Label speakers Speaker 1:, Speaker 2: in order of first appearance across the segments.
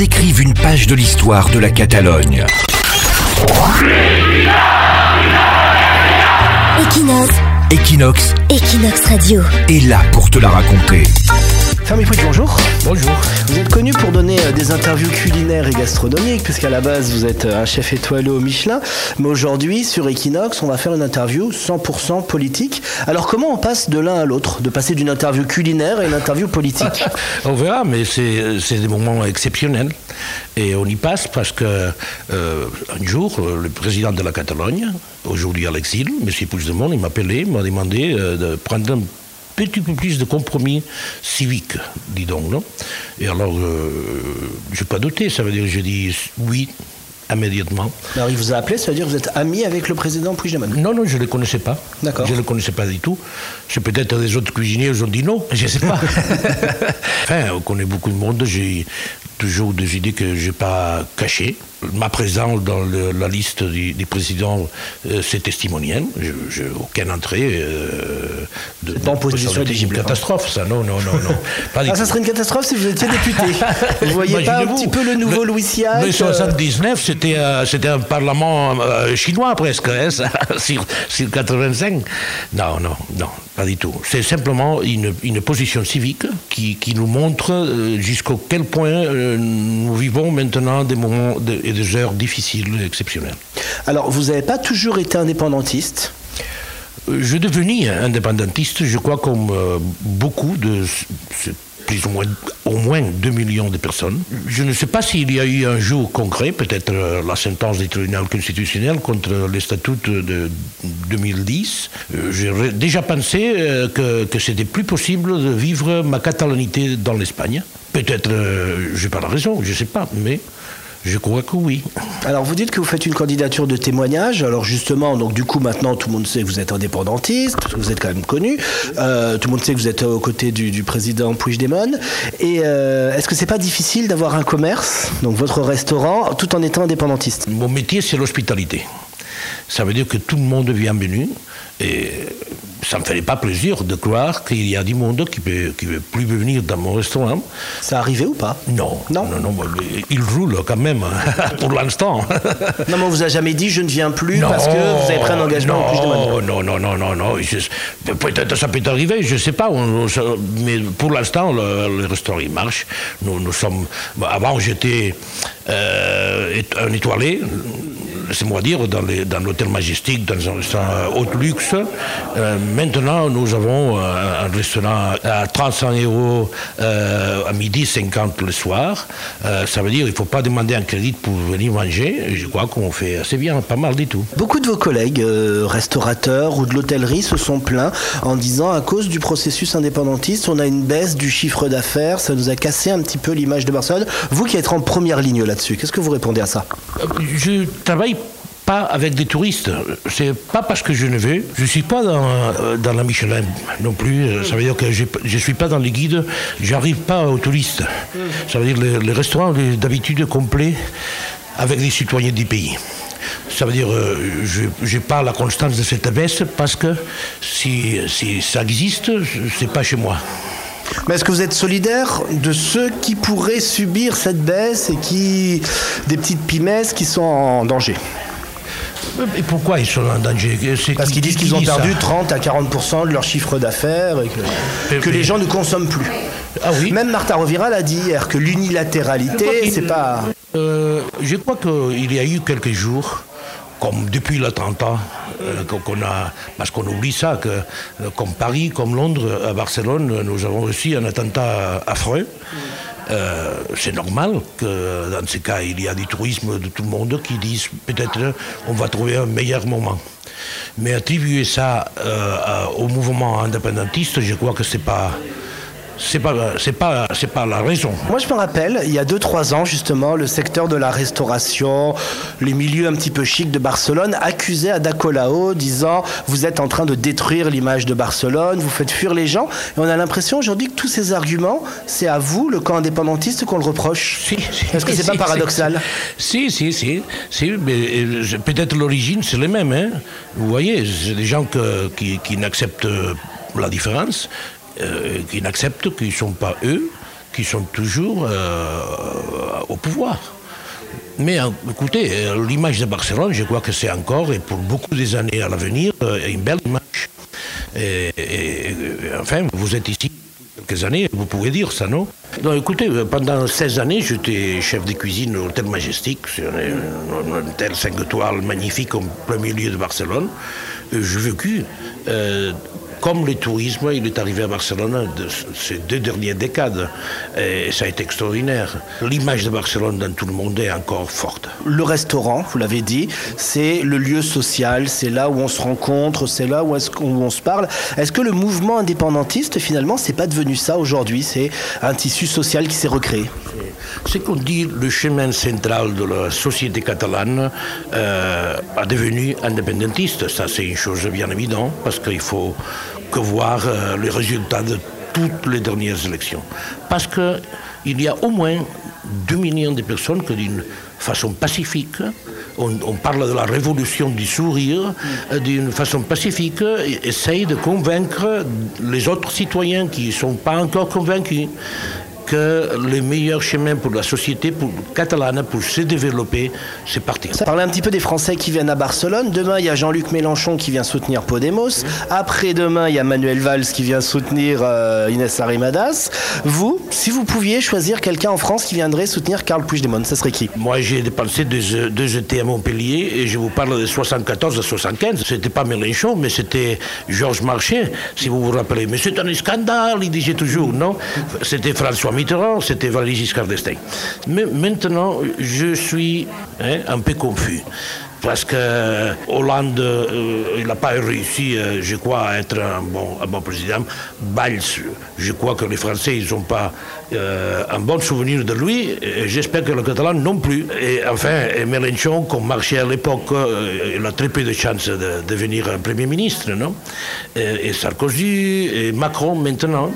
Speaker 1: ils écrivent une page de l'histoire de la Catalogne.
Speaker 2: Equinox,
Speaker 1: Equinox
Speaker 2: Equinox Radio.
Speaker 1: est là pour te la raconter.
Speaker 3: Fermi bonjour.
Speaker 4: Bonjour.
Speaker 3: Vous êtes connu pour donner euh, des interviews culinaires et gastronomiques, puisqu'à la base vous êtes euh, un chef étoilé au Michelin. Mais aujourd'hui, sur Equinox, on va faire une interview 100% politique. Alors comment on passe de l'un à l'autre De passer d'une interview culinaire à une interview politique?
Speaker 4: On verra, mais c'est c'est des moments exceptionnels. Et on y passe parce que euh, un jour, euh, le président de la Catalogne, aujourd'hui à l'exil, M. Puigdemont, il m'a appelé, il m'a demandé euh, de prendre un petit peu plus de compromis civique, dis donc. Non? Et alors, euh, je n'ai pas douté, ça veut dire que j'ai dit oui immédiatement.
Speaker 3: Alors il vous a appelé, ça veut dire que vous êtes ami avec le président Puigdemont
Speaker 4: Non, non, je ne le connaissais pas.
Speaker 3: D'accord.
Speaker 4: Je ne le connaissais pas du tout. C'est peut-être des autres cuisiniers qui ont dit non, je ne sais pas. enfin, on connaît beaucoup de monde. J'ai toujours des idées que je n'ai pas cachées. Ma présence dans le- la liste du, du président, euh, c'est testimonial. Je n'ai aucune entrée. Euh, de,
Speaker 3: pas en position éligible,
Speaker 4: une catastrophe, ça. Non, non, non, non. Pas
Speaker 3: Ah, ça serait une catastrophe si vous étiez député. Vous voyez pas un petit peu le nouveau Louis Siac
Speaker 4: Le
Speaker 3: euh,
Speaker 4: 79, c'était euh, c'était un parlement euh, chinois presque, hein, ça, sur, sur 85. Non, non, non, pas du tout. C'est simplement une, une position civique qui, qui nous montre euh, jusqu'à quel point nous vivons maintenant des moments de- et des heures difficiles, exceptionnelles.
Speaker 3: Alors vous n'avez pas toujours été indépendantiste?
Speaker 4: Je suis devenu indépendantiste, je crois, comme beaucoup de. Au moins 2 millions de personnes. Je ne sais pas s'il y a eu un jour concret, peut-être euh, la sentence du tribunal constitutionnel contre les statuts de 2010. Euh, J'ai déjà pensé euh, que, que c'était plus possible de vivre ma catalanité dans l'Espagne. Peut-être, n'ai pas la raison, je ne sais pas, mais je crois que oui.
Speaker 3: Alors vous dites que vous faites une candidature de témoignage. Alors justement, donc du coup maintenant tout le monde sait que vous êtes indépendantiste, parce que vous êtes quand même connu. Euh, tout le monde sait que vous êtes aux côtés du, du président Puigdemont. Et euh, est-ce que c'est pas difficile d'avoir un commerce, donc votre restaurant, tout en étant indépendantiste?
Speaker 4: Mon métier, c'est l'hospitalité. Ça veut dire que tout le monde est bienvenu. Et ça ne me fait pas plaisir de croire qu'il y a du monde qui ne qui veut plus venir dans mon restaurant.
Speaker 3: Ça arrivé ou pas?
Speaker 4: Non,
Speaker 3: Non?
Speaker 4: non, non, il roule quand même, hein, pour l'instant.
Speaker 3: Non, mais on vous a jamais dit je ne viens plus parce que vous avez pris un engagement au Puigdemont.
Speaker 4: non, non, non, non, non. je- Peut-être ça peut arriver, je ne sais pas. on- on- mais pour l'instant, le, le restaurant il marche. Nous, nous sommes. avant, j'étais euh, un étoilé. Laissez-moi dire, dans, les- dans l'hôtel Majestic, dans un restaurant haut luxe. Euh, maintenant, nous avons euh, un restaurant à 300 euros euh, à midi, 50 le soir. Euh, ça veut dire qu'il ne faut pas demander un crédit pour venir manger. Et Je crois qu'on fait assez bien, pas mal du tout.
Speaker 3: Beaucoup de vos collègues euh, restaurateurs ou de l'hôtellerie se sont plaints en disant à cause du processus indépendantiste, on a une baisse du chiffre d'affaires, ça nous a cassé un petit peu l'image de Barcelone. Vous qui êtes en première ligne là-dessus, qu'est-ce que vous répondez à ça?
Speaker 4: Euh, Je travaille pas avec des touristes. C'est pas parce que je ne veux. Je suis pas dans, euh, dans la Michelin non plus. Euh, Ça veut dire que je, je suis pas dans les guides. J'arrive pas aux touristes. Ça veut dire que les, restaurants d'habitude complets avec les citoyens du pays. Ça veut dire euh, je n'ai pas la constance de cette baisse parce que si, si ça existe, c'est pas chez moi.
Speaker 3: Mais est-ce que vous êtes solidaire de ceux qui pourraient subir cette baisse et qui. des petites pimesses qui sont en danger?
Speaker 4: Et pourquoi ils sont en danger
Speaker 3: Parce
Speaker 4: qui-
Speaker 3: qu'ils disent
Speaker 4: qui
Speaker 3: qu'ils ont perdu 30 à 40% de leur chiffre d'affaires et que, que les gens ne consomment plus.
Speaker 4: Ah oui
Speaker 3: Même Martha Rovira l'a dit hier, que l'unilatéralité, c'est pas.
Speaker 4: Euh, je crois qu'il y a eu quelques jours, comme depuis l'attentat, euh, qu'on a, parce qu'on oublie ça, que euh, comme Paris, comme Londres, à Barcelone, nous avons reçu un attentat affreux. Euh, c'est normal que dans ces cas, il y a du tourisme de tout le monde qui disent peut-être on va trouver un meilleur moment. Mais attribuer ça euh, au mouvement indépendantiste, je crois que c'est pas, c'est pas, c'est pas, c'est pas la raison.
Speaker 3: Moi, je me rappelle, il y a 2-3 ans, justement, le secteur de la restauration, les milieux un petit peu chics de Barcelone, accusait Ada Colau, disant Vous êtes en train de détruire l'image de Barcelone, vous faites fuir les gens. Et on a l'impression aujourd'hui que tous ces arguments, c'est à vous, le camp indépendantiste, qu'on le reproche.
Speaker 4: Si, si,
Speaker 3: Est-ce que c'est
Speaker 4: si,
Speaker 3: pas paradoxal
Speaker 4: Si, si, si. euh, peut-être l'origine, c'est les mêmes. Hein. Vous voyez, c'est des gens que- qui, qui n'acceptent la différence, euh, qui n'acceptent qu'ils ne sont pas eux, qui sont toujours euh, au pouvoir. Mais écoutez, euh, l'image de Barcelone, je crois que c'est encore, et pour beaucoup des années à l'avenir, une belle image. Enfin, vous êtes ici quelques années, vous pouvez dire ça, non? Non, écoutez, pendant 16 années, j'étais chef de cuisine au Hôtel Majestic, c'est un, hôtel 5 étoiles magnifique au plein milieu de Barcelone. J'ai vécu, comme le tourisme, il est arrivé à Barcelone de ces deux dernières décades. Et ça a été extraordinaire. L'image de Barcelone dans tout le monde est encore forte.
Speaker 3: Le restaurant, vous l'avez dit, c'est le lieu social, c'est là où on se rencontre, c'est là où, est-ce qu'on- où on se parle. Est-ce que le mouvement indépendantiste, finalement, c'est pas devenu ça aujourd'hui? C'est un tissu social qui s'est recréé.
Speaker 4: Ce qu'on dit le chemin central de la société catalane euh, a devenu indépendantiste. Ça, c'est une chose bien évidente, parce qu'il faut que voir euh, les résultats de toutes les dernières élections. Parce qu'il y a au moins 2 millions de personnes que d'une façon pacifique, on, parle de la révolution du sourire, euh, d'une façon pacifique, essayent de convaincre les autres citoyens qui ne sont pas encore convaincus que le meilleur chemin pour la société pour, catalane pour se développer, c'est partir.
Speaker 3: Ça parlait un petit peu des Français qui viennent à Barcelone. Demain, il y a Jean-Luc Mélenchon qui vient soutenir Podemos. Après-demain, il y a Manuel Valls qui vient soutenir euh, Inès Arrimadas. Vous, si vous pouviez choisir quelqu'un en France qui viendrait soutenir Carl Puigdemont, ça serait qui?
Speaker 4: Moi, j'ai dépensé deux, deux étés à Montpellier et je vous parle de 74 à 75. C'était pas Mélenchon, mais c'était Georges Marchais, si vous vous rappelez. Mais c'est un scandale, il disait toujours, non? C'était François C'était Valéry Giscard d'Estaing. Mais maintenant, je suis hein, un peu confus. Parce que Hollande, euh, il n'a pas réussi, euh, je crois, à être un bon, un bon président. Valls, je crois que les Français, ils n'ont pas euh, un bon souvenir de lui. J'espère que le Catalan non plus. Et enfin, Mélenchon, comme marchait à l'époque, euh, il a très peu de chances de devenir Premier ministre, non? Et Sarkozy et Macron maintenant,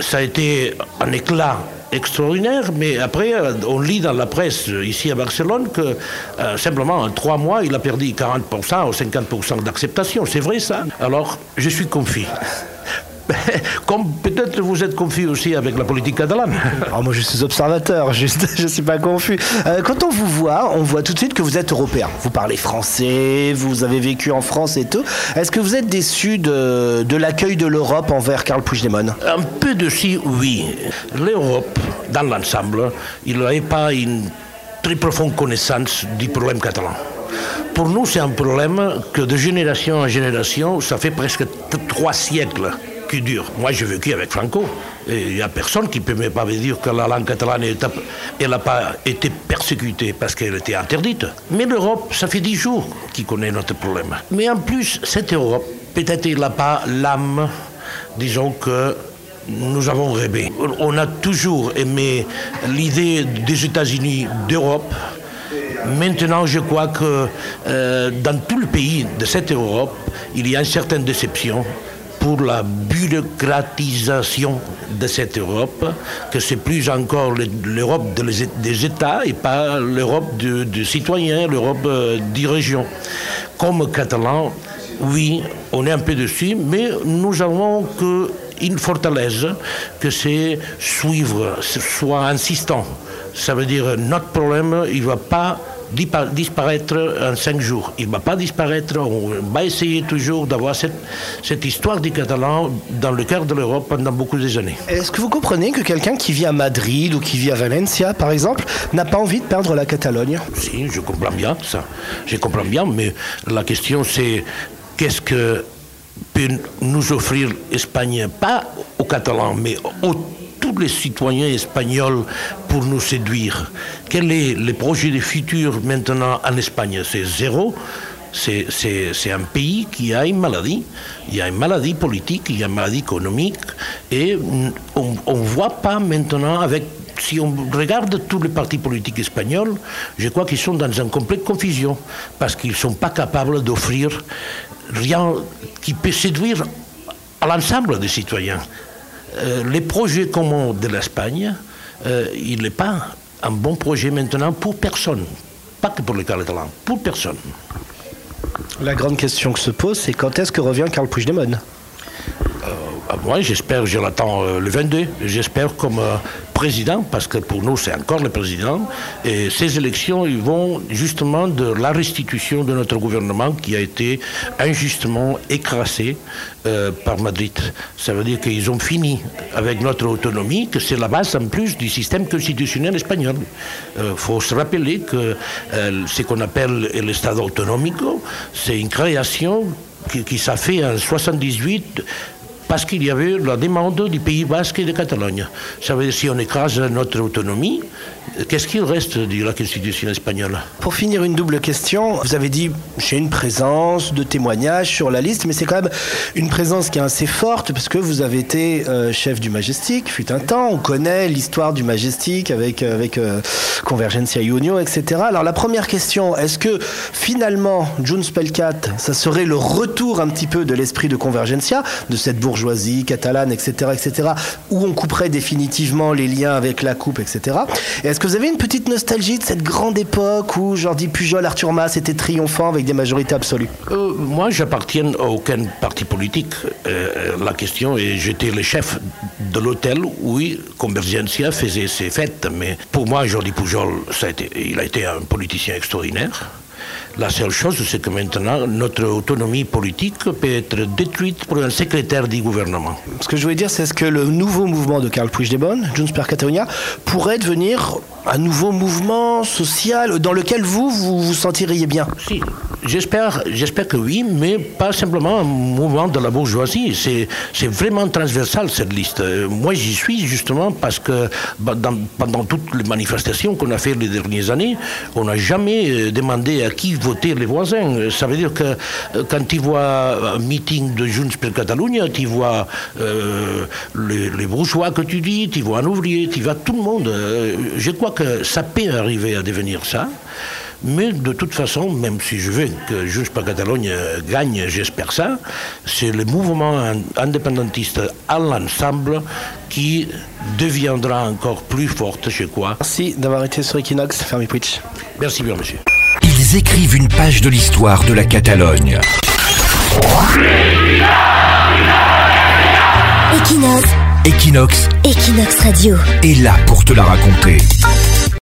Speaker 4: ça a été un éclat extraordinaire, mais après, euh, on lit dans la presse euh, ici à Barcelone que euh, simplement en trois mois, il a perdu 40% ou 50% d'acceptation. C'est vrai ça? Alors, je suis confus. Comme peut-être vous êtes confus aussi avec la politique catalane.
Speaker 3: Alors moi je suis observateur, juste, je suis pas confus. Euh, quand on vous voit, on voit tout de suite que vous êtes européen. Vous parlez français, vous avez vécu en France et tout. Est-ce que vous êtes déçu de, l'accueil de l'Europe envers Carl Puigdemont?
Speaker 4: Un peu de si, oui. L'Europe, dans l'ensemble, il n'avait pas une très profonde connaissance du problème catalan. Pour nous, c'est un problème que de génération en génération, ça fait presque trois siècles qui dure. Moi, j'ai vécu avec Franco. Il n'y a personne qui peut même pas me dire que la langue catalane n'a pas été persécutée parce qu'elle était interdite. Mais l'Europe, ça fait dix jours qu'il connaît notre problème. Mais en plus, cette Europe, peut-être il n'a pas l'âme, disons que nous avons rêvé. On a toujours aimé l'idée des États-Unis d'Europe. Maintenant, je crois que euh, dans tout le pays de cette Europe, il y a une certaine déception pour la bureaucratisation de cette Europe, que c'est plus encore le- l'Europe des États et pas l'Europe de- des citoyens, l'Europe euh, des régions. Comme Catalan, oui, on est un peu dessus, mais nous avons que une fortalèze, que c'est suivre, soit insistant. Ça veut dire notre problème, il ne va pas disparaître en cinq jours. Il ne va pas disparaître. On va essayer toujours d'avoir cette, cette histoire du catalan dans le cœur de l'Europe pendant beaucoup des années.
Speaker 3: Est-ce que vous comprenez que quelqu'un qui vit à Madrid ou qui vit à Valencia, par exemple, n'a pas envie de perdre la Catalogne?
Speaker 4: Si, je comprends bien ça. Je comprends bien, mais la question c'est qu'est-ce que peut nous offrir l'Espagne, pas aux Catalans, mais aux tous les citoyens espagnols pour nous séduire. Quel est le projet de futur maintenant en Espagne? C'est zéro. C'est- un pays qui a une maladie. Il y a une maladie politique, il y a une maladie économique. Et on ne voit pas maintenant avec si on regarde tous les partis politiques espagnols, je crois qu'ils sont dans une complète confusion, parce qu'ils ne sont pas capables d'offrir rien qui peut séduire à l'ensemble des citoyens. Euh, les projets communs de l'Espagne, euh, il n'est pas un bon projet maintenant pour personne, pas que pour les Catalans, pour personne.
Speaker 3: La grande question que se pose, c'est quand est-ce que revient Carl Puigdemont?
Speaker 4: Moi, j'espère, je l'attends euh, le 22. J'espère comme euh, président, parce que pour nous, c'est encore le président. Et ces élections, ils vont justement de la restitution de notre gouvernement qui a été injustement écrasé euh, par Madrid. Ça veut dire qu'ils ont fini avec notre autonomie, que c'est la base en plus du système constitutionnel espagnol. Il faut se rappeler que ce qu'on appelle l'État autonome, c'est une création qui, qui s'est fait en 78 parce qu'il y avait la demande du Pays basque et de Catalogne. Ça veut dire si on écrase notre autonomie, qu'est-ce qu'il reste de la Constitution espagnole?
Speaker 3: Pour finir, une double question. Vous avez dit, j'ai une présence de témoignages sur la liste, mais c'est quand même une présence qui est assez forte, parce que vous avez été euh, chef du Majestic, fut un temps, on connaît l'histoire du Majestic avec, euh, avec euh, Convergencia Union, etc. Alors la première question, est-ce que finalement, June Spelkat, ça serait le retour un petit peu de l'esprit de Convergencia, de cette bourgeoisie catalane, etc., etc., où on couperait définitivement les liens avec la coupe, etc. Et est-ce que vous avez une petite nostalgie de cette grande époque où Jordi Pujol, Arthur Mas étaient triomphants avec des majorités absolues?
Speaker 4: Euh, Moi, j'appartiens à aucun parti politique. Euh, la question est, j'étais le chef de l'hôtel où Convergencia faisait ses fêtes. Mais pour moi, Jordi Pujol, il a été un politicien extraordinaire. La seule chose, c'est que maintenant, notre autonomie politique peut être détruite pour un secrétaire du gouvernement.
Speaker 3: Ce que je voulais dire, c'est ce que le nouveau mouvement de Carl Puigdemont, Junts per Catalunya, pourrait devenir un nouveau mouvement social dans lequel vous, vous vous sentiriez bien?
Speaker 4: Si, j'espère, j'espère que oui, mais pas simplement un mouvement de la bourgeoisie. C'est, c'est vraiment transversal cette liste. Euh, Moi, j'y suis justement parce que bah, pendant toutes les manifestations qu'on a fait les dernières années, on n'a jamais euh, demandé à qui voter les voisins. Euh, Ça veut dire que quand tu vois un meeting de Junts per Catalunya, tu vois les, bourgeois que tu dis, tu vois un ouvrier, tu vois tout le monde. Je crois que ça peut arriver à devenir ça. Mais de toute façon, même si je veux que Junts per Catalogne gagne, j'espère ça, c'est le mouvement in- indépendantiste à l'ensemble qui deviendra encore plus forte, je crois.
Speaker 3: Merci d'avoir été sur Equinox, Fermi Puig.
Speaker 4: Merci bien, monsieur.
Speaker 1: Ils écrivent une page de l'histoire de la Catalogne.
Speaker 2: Equinox,
Speaker 1: Equinox
Speaker 2: Equinox Radio.
Speaker 1: est là pour te la raconter.